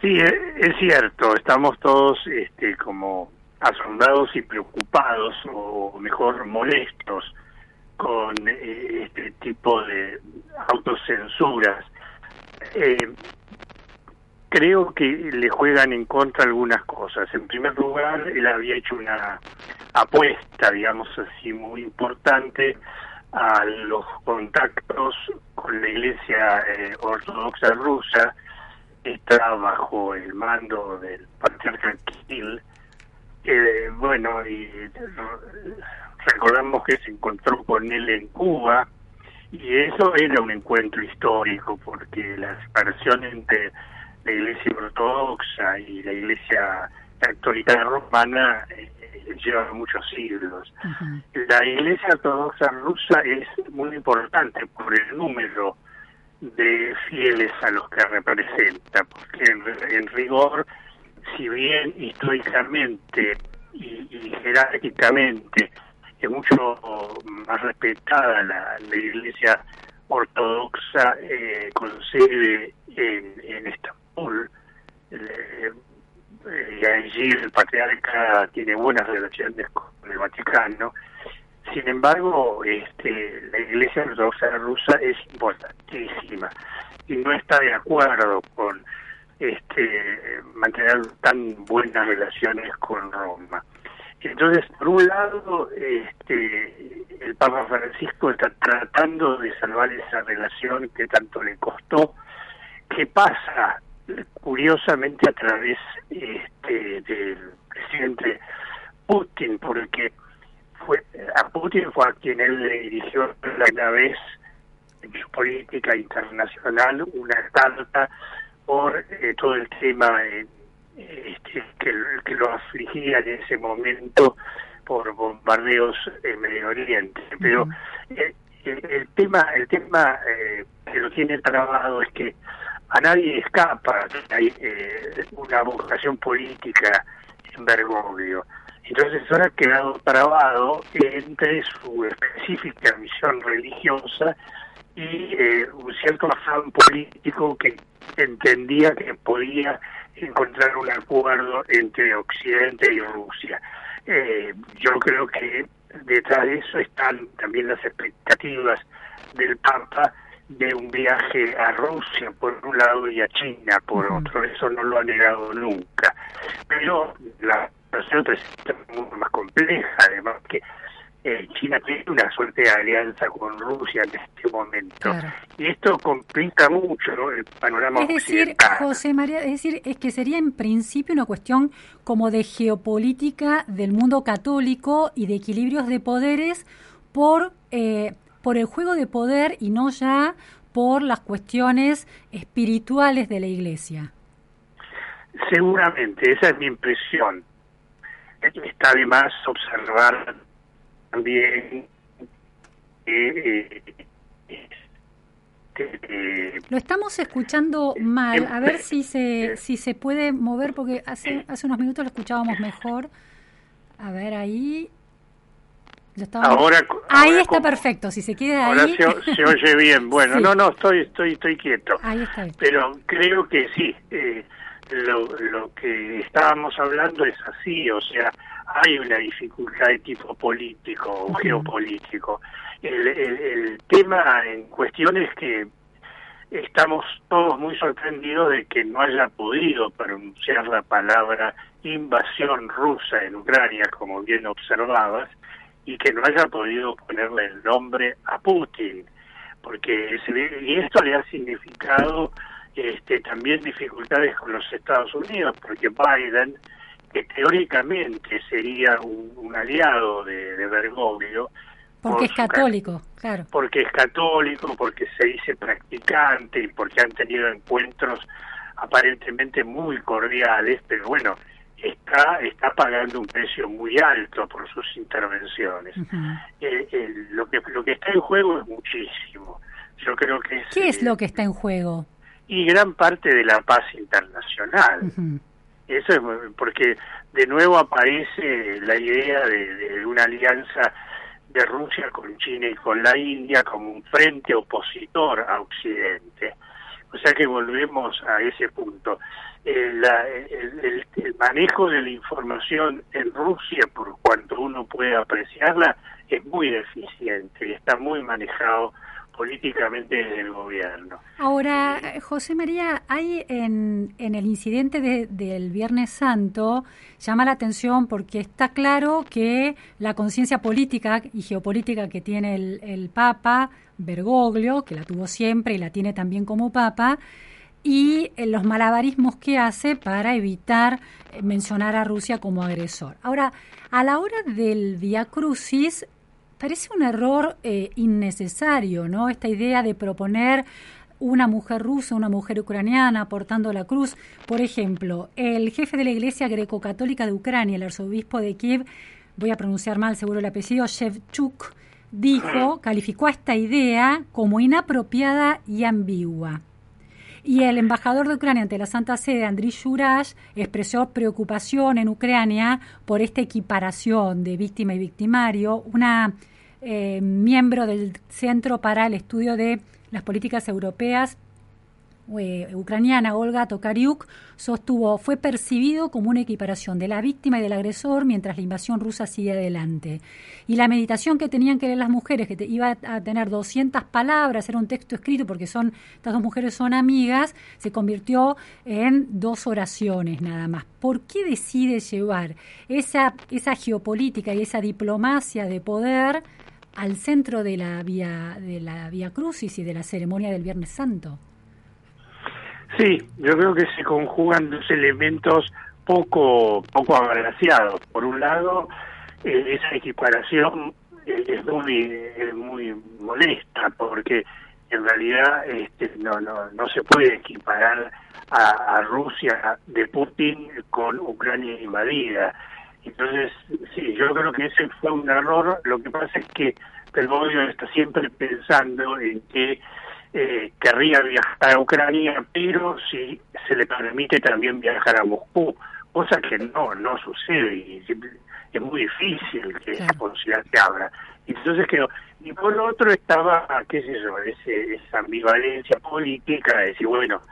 Sí, e- es cierto, estamos todos este, como asombrados y preocupados, o mejor molestos, con eh, este tipo de autocensuras. Eh, creo que le juegan en contra algunas cosas. En primer lugar, él había hecho una apuesta, digamos así, muy importante a los contactos con la Iglesia eh, Ortodoxa rusa, está bajo el mando del patriarca Kirill. Eh, bueno, y recordamos que se encontró con él en Cuba, y eso era un encuentro histórico, porque la separación entre la Iglesia Ortodoxa y la Iglesia Católica Romana eh, lleva muchos siglos. La Iglesia Ortodoxa rusa es muy importante por el número de fieles a los que representa, porque en, en rigor, si bien históricamente y, jerárquicamente es mucho más respetada la, Iglesia Ortodoxa eh, con sede en, en Estambul, eh, y allí el patriarca tiene buenas relaciones con el Vaticano. Sin embargo, este, la Iglesia Ortodoxa rusa es importantísima y no está de acuerdo con este, mantener tan buenas relaciones con Roma. Entonces, por un lado, este, el Papa Francisco está tratando de salvar esa relación que tanto le costó, que pasa curiosamente a través este, del presidente Putin, porque fue a Putin fue a quien él le dirigió la vez en su política internacional una carta por eh, todo el tema eh, este, que, que lo afligía en ese momento por bombardeos en Medio Oriente. Pero eh, el, el tema, el tema eh, que lo tiene trabado es que a nadie escapa que hay eh, una vocación política en Bergoglio. Entonces ahora ha quedado trabado entre su específica misión religiosa y eh, un cierto afán político que entendía que podía encontrar un acuerdo entre Occidente y Rusia. Eh, yo creo que detrás de eso están también las expectativas del Papa de un viaje a Rusia por un lado y a China por otro, eso no lo ha negado nunca. Pero la situación es mucho más compleja, además que eh, China tiene una suerte de alianza con Rusia en este momento. Y esto complica mucho ¿no? el panorama Es decir, occidental. José María, es decir, es que sería en principio una cuestión como de geopolítica del mundo católico y de equilibrios de poderes por eh, por el juego de poder y no ya por las cuestiones espirituales de la iglesia. Seguramente, esa es mi impresión. Está de más observar también eh, que- que Lo estamos escuchando mal. A ver si se, si se puede mover, porque hace, hace unos minutos lo escuchábamos mejor. A ver, ahí. Lo estábamos- Ahora- ahí ahora está como- perfecto. Si se queda ahora ahí. se, o- se oye bien. Bueno, Sí. no, no, estoy, estoy, estoy quieto. Ahí está bien. Pero creo que sí, eh, lo, lo que estábamos hablando es así, o sea, hay una dificultad de tipo político o geopolítico. El, el, el tema en cuestión es que estamos todos muy sorprendidos de que no haya podido pronunciar la palabra invasión rusa en Ucrania, como bien observabas, y que no haya podido ponerle el nombre a Putin, porque se y esto le ha significado este, también dificultades con los Estados Unidos, porque Biden, que teóricamente sería un, un aliado de, de Bergoglio, Porque por es su católico, claro. porque es católico, porque se dice practicante y porque han tenido encuentros aparentemente muy cordiales, pero bueno, está está pagando un precio muy alto por sus intervenciones. Eh, lo que lo que está en juego es muchísimo. Yo creo que es ¿Qué es eh, lo que está en juego? y gran parte de la paz internacional. Ujú. Eso es porque de nuevo aparece la idea de, de una alianza de Rusia con China y con la India como un frente opositor a Occidente. O sea que volvemos a ese punto. Eh, la- el, el- el manejo de la información en Rusia, por cuanto uno puede apreciarla, es muy deficiente y está muy manejado políticamente desde el gobierno. Ahora, eh, José María, hay en, en el incidente de- del Viernes Santo, llama la atención porque está claro que la conciencia política y geopolítica que tiene el, el Papa, Bergoglio, que la tuvo siempre y la tiene también como Papa, y eh, los malabarismos que hace para evitar eh, mencionar a Rusia como agresor. Ahora, a la hora del Via Crucis, parece un error eh, innecesario, ¿no? Esta idea de proponer una mujer rusa, una mujer ucraniana portando la cruz. Por ejemplo, el jefe de la Iglesia Greco-Católica de Ucrania, el arzobispo de Kiev, voy a pronunciar mal seguro el apellido, Shevchuk, dijo, calificó a esta idea como inapropiada y ambigua. Y el embajador de Ucrania ante la Santa Sede, Andriy Shurash, expresó preocupación en Ucrania por esta equiparación de víctima y victimario. Una eh, miembro del Centro para el Estudio de las Políticas Europeas eh, ucraniana Olga Tokariuk sostuvo fue percibido como una equiparación de la víctima y del agresor mientras la invasión rusa sigue adelante. Y la meditación que tenían que leer las mujeres, que iba a tener 200 palabras, era un texto escrito porque son estas dos mujeres son amigas, se convirtió en dos oraciones nada más. ¿Por qué decide llevar esa, esa geopolítica y esa diplomacia de poder al centro de la vía de la vía crucis y de la ceremonia del Viernes Santo? Sí, yo creo que se conjugan dos elementos poco poco agraciados. Por un lado, eh, esa equiparación eh, es muy es muy molesta porque en realidad este, no no no se puede equiparar a, a Rusia de Putin con Ucrania invadida. Entonces, sí, yo creo que ese fue un error. Lo que pasa es que Bergoglio está siempre pensando en que eh, querría viajar a Ucrania, pero si se le permite también viajar a Moscú, cosa que no no sucede y es muy difícil que esa posibilidad se abra. Entonces quedó. Y por otro estaba, qué sé yo, ese, esa ambivalencia política, de decir, bueno,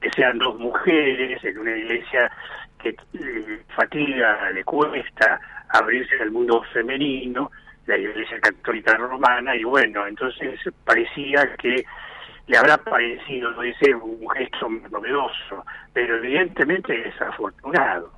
que sean dos mujeres en una iglesia que eh, fatiga, le cuesta abrirse al mundo femenino, la iglesia católica romana, y bueno, entonces parecía que le habrá parecido ese un gesto novedoso, pero evidentemente desafortunado.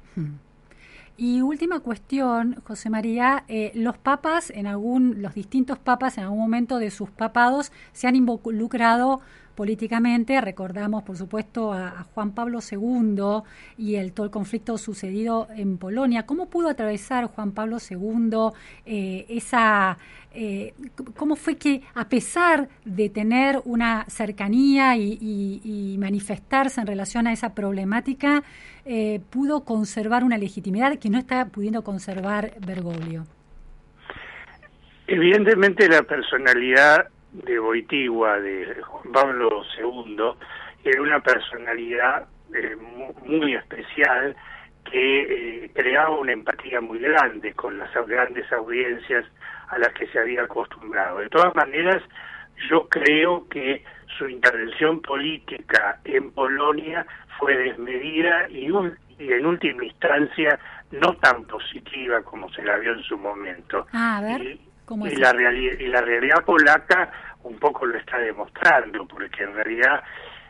Y última cuestión, José María, eh, los papas, en algún, los distintos papas en algún momento de sus papados se han involucrado políticamente. Recordamos, por supuesto, a, Juan Pablo II y el, todo el conflicto sucedido en Polonia. ¿Cómo pudo atravesar Juan Pablo II eh, esa... eh, ¿Cómo fue que, a pesar de tener una cercanía y manifestarse en relación a esa problemática, eh, pudo conservar una legitimidad que no está pudiendo conservar Bergoglio? Evidentemente la personalidad de Boitigua, de Juan Pablo II, era una personalidad eh, mu- muy especial que eh, creaba una empatía muy grande con las grandes audiencias a las que se había acostumbrado. De todas maneras, yo creo que su intervención política en Polonia fue desmedida y, en última instancia no tan positiva como se la vio en su momento. Ah, a ver, ¿cómo Y la, y la realidad polaca un poco lo está demostrando, porque en realidad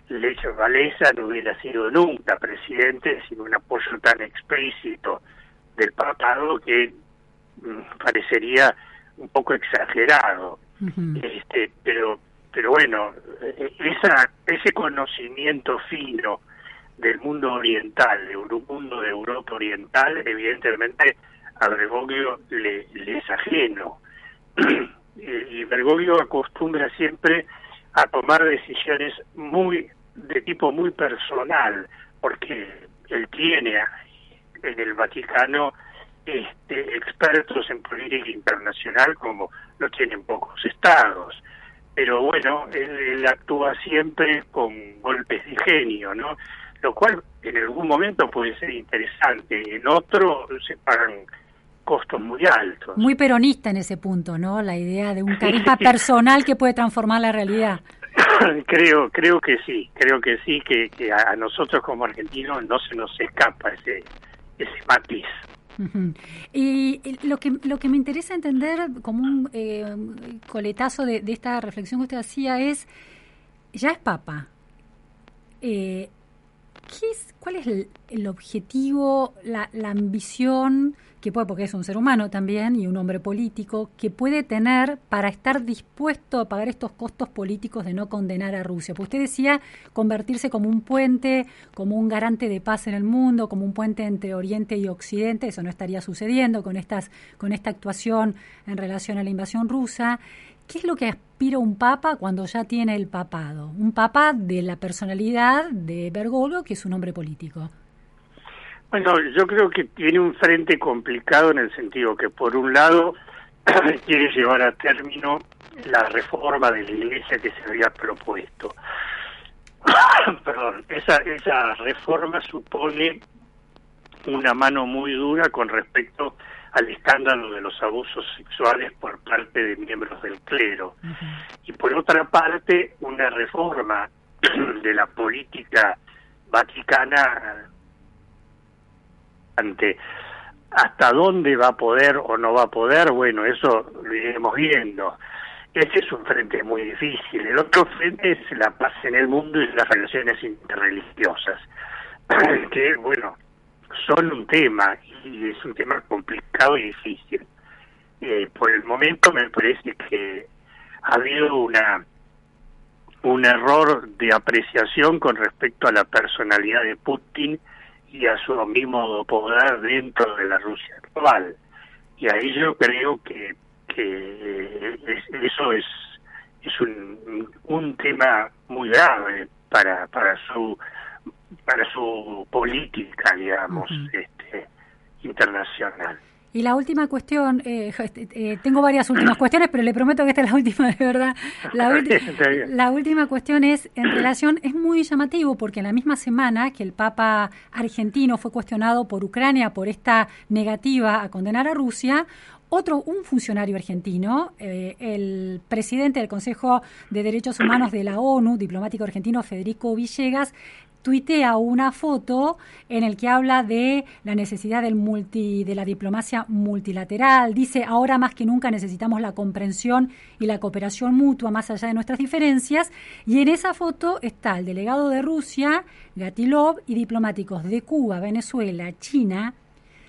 Lech Walesa no hubiera sido nunca presidente sin un apoyo tan explícito del papado que mm, parecería un poco exagerado. Este, pero, pero bueno, eh, esa, ese conocimiento fino del mundo oriental, de un mundo de Europa oriental, evidentemente a Bergoglio le, le es ajeno. y Bergoglio acostumbra siempre a tomar decisiones muy de tipo muy personal, porque él tiene en el Vaticano este, expertos en política internacional como lo tienen pocos estados. Pero bueno, él, él actúa siempre con golpes de genio, ¿no? Lo cual en algún momento puede ser interesante, en otro se pagan costos muy altos. Muy peronista en ese punto, ¿no? La idea de un carisma personal que puede transformar la realidad. creo creo que sí, creo que sí, que, que a nosotros como argentinos no se nos escapa ese, ese matiz. Y lo que, lo que me interesa entender como un eh, coletazo de, de esta reflexión que usted hacía es, ya es papa. Eh, ¿qué es, ¿Cuál es el, objetivo, la, la ambición que puede, porque es un ser humano también y un hombre político, que puede tener para estar dispuesto a pagar estos costos políticos de no condenar a Rusia? Porque usted decía convertirse como un puente, como un garante de paz en el mundo, como un puente entre Oriente y Occidente, eso no estaría sucediendo con, estas, con esta actuación en relación a la invasión rusa. ¿Qué es lo que aspira un papa cuando ya tiene el papado? Un papa de la personalidad de Bergoglio, que es un hombre político. Bueno, yo creo que tiene un frente complicado en el sentido que por un lado quiere llevar a término la reforma de la iglesia que se había propuesto. Perdón, esa, esa reforma supone una mano muy dura con respecto al escándalo de los abusos sexuales por parte de miembros del clero. Y por otra parte, una reforma de la política vaticana ante hasta dónde va a poder o no va a poder, bueno, eso lo iremos viendo. Ese es un frente muy difícil. El otro frente es la paz en el mundo y las relaciones interreligiosas, que, bueno, son un tema y es un tema complicado y difícil. Eh, por el momento me parece que ha habido una un error de apreciación con respecto a la personalidad de Putin y a su mismo poder dentro de la Rusia actual. Y ahí yo creo que, que es- eso es, es un, un tema muy grave para, para su para su política, digamos, este, internacional. Y la última cuestión, eh, este, eh, tengo varias últimas cuestiones, pero le prometo que esta es la última, de verdad. La, última cuestión es, en relación, es muy llamativo porque en la misma semana que el Papa argentino fue cuestionado por Ucrania por esta negativa a condenar a Rusia, otro, un funcionario argentino, eh, el presidente del Consejo de Derechos Humanos de la ONU, diplomático argentino Federico Villegas, tuitea una foto en el que habla de la necesidad del multi, de la diplomacia multilateral. Dice, ahora más que nunca necesitamos la comprensión y la cooperación mutua más allá de nuestras diferencias. Y en esa foto está el delegado de Rusia, Gatilov, y diplomáticos de Cuba, Venezuela, China,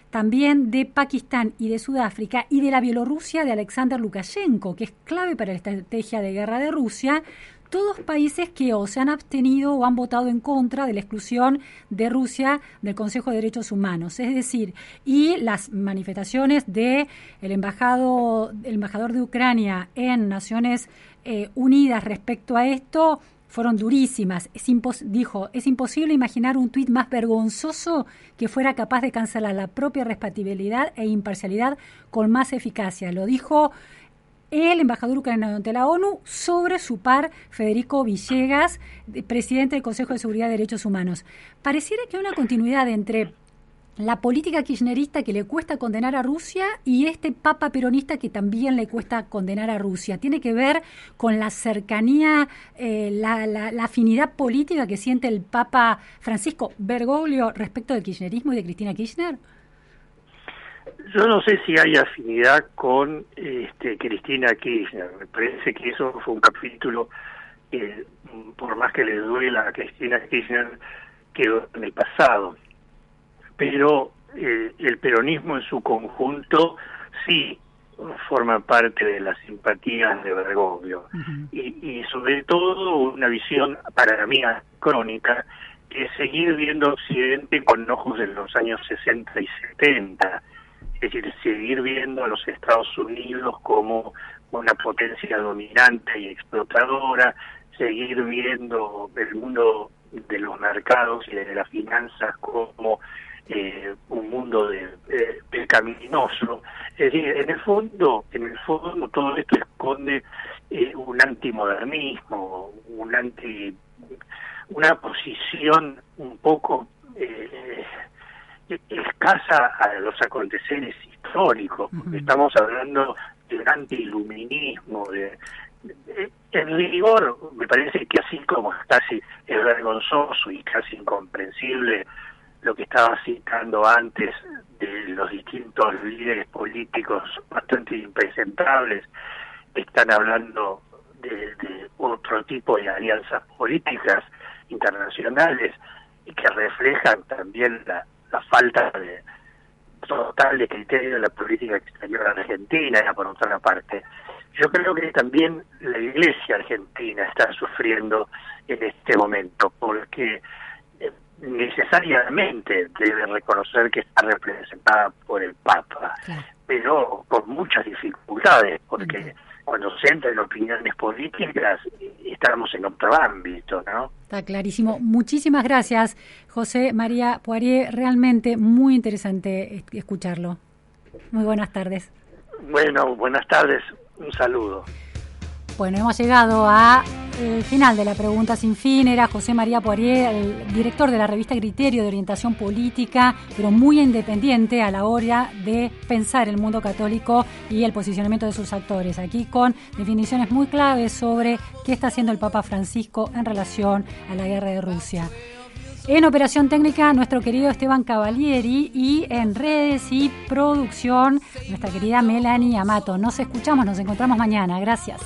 también de Pakistán y de Sudáfrica y de la Bielorrusia de Alexander Lukashenko, que es clave para la estrategia de guerra de Rusia, todos países que o se han abstenido o han votado en contra de la exclusión de Rusia del Consejo de Derechos Humanos. Es decir, y las manifestaciones de el embajado, el embajador de Ucrania en Naciones eh, Unidas respecto a esto fueron durísimas. Es dijo, es imposible imaginar un tuit más vergonzoso que fuera capaz de cancelar la propia respetabilidad e imparcialidad con más eficacia. Lo dijo el embajador ucraniano ante la ONU sobre su par Federico Villegas, de- presidente del Consejo de Seguridad y Derechos Humanos. Pareciera que hay una continuidad entre la política kirchnerista que le cuesta condenar a Rusia y este papa peronista que también le cuesta condenar a Rusia. Tiene que ver con la cercanía, eh, la, la- la afinidad política que siente el papa Francisco Bergoglio respecto del kirchnerismo y de Cristina Kirchner. Yo no sé si hay afinidad con este, Cristina Kirchner. Me parece que eso fue un capítulo que, por más que le duela a Cristina Kirchner, quedó en el pasado. Pero eh, el peronismo en su conjunto sí forma parte de las simpatías de Bergoglio. y, y sobre todo una visión para mí crónica que es seguir viendo Occidente con ojos de los años 60 y 70 es decir, seguir viendo a los Estados Unidos como una potencia dominante y explotadora, seguir viendo el mundo de los mercados y de las finanzas como eh, un mundo de, eh, pecaminoso. Es decir, en el fondo, en el fondo todo esto esconde eh, un antimodernismo, un anti, una posición un poco eh, escasa a los aconteceres históricos. porque Estamos hablando de un antiiluminismo, de, de- en rigor, me parece que así como casi es vergonzoso y casi incomprensible lo que estaba citando antes de los distintos líderes políticos bastante impresentables, están hablando de, de otro tipo de alianzas políticas internacionales y que reflejan también la, la falta de total de criterio de la política exterior argentina, por otra parte. Yo creo que también la iglesia argentina está sufriendo en este momento, porque eh, necesariamente debe reconocer que está representada por el Papa, pero con muchas dificultades, porque cuando se entra en opiniones políticas estamos en otro ámbito, ¿no? Está clarísimo. Muchísimas gracias, José María Poirier. Realmente muy interesante es- escucharlo. Muy buenas tardes. Bueno, buenas tardes, un saludo. Bueno, hemos llegado a el final de la pregunta sin fin. Era José María Poirier, el director de la revista Criterio de Orientación Política, pero muy independiente a la hora de pensar el mundo católico y el posicionamiento de sus actores. Aquí con definiciones muy claves sobre qué está haciendo el Papa Francisco en relación a la guerra de Rusia. En operación técnica, nuestro querido Esteban Cavalieri y en redes y producción, nuestra querida Melanie Amato. Nos escuchamos, nos encontramos mañana. Gracias.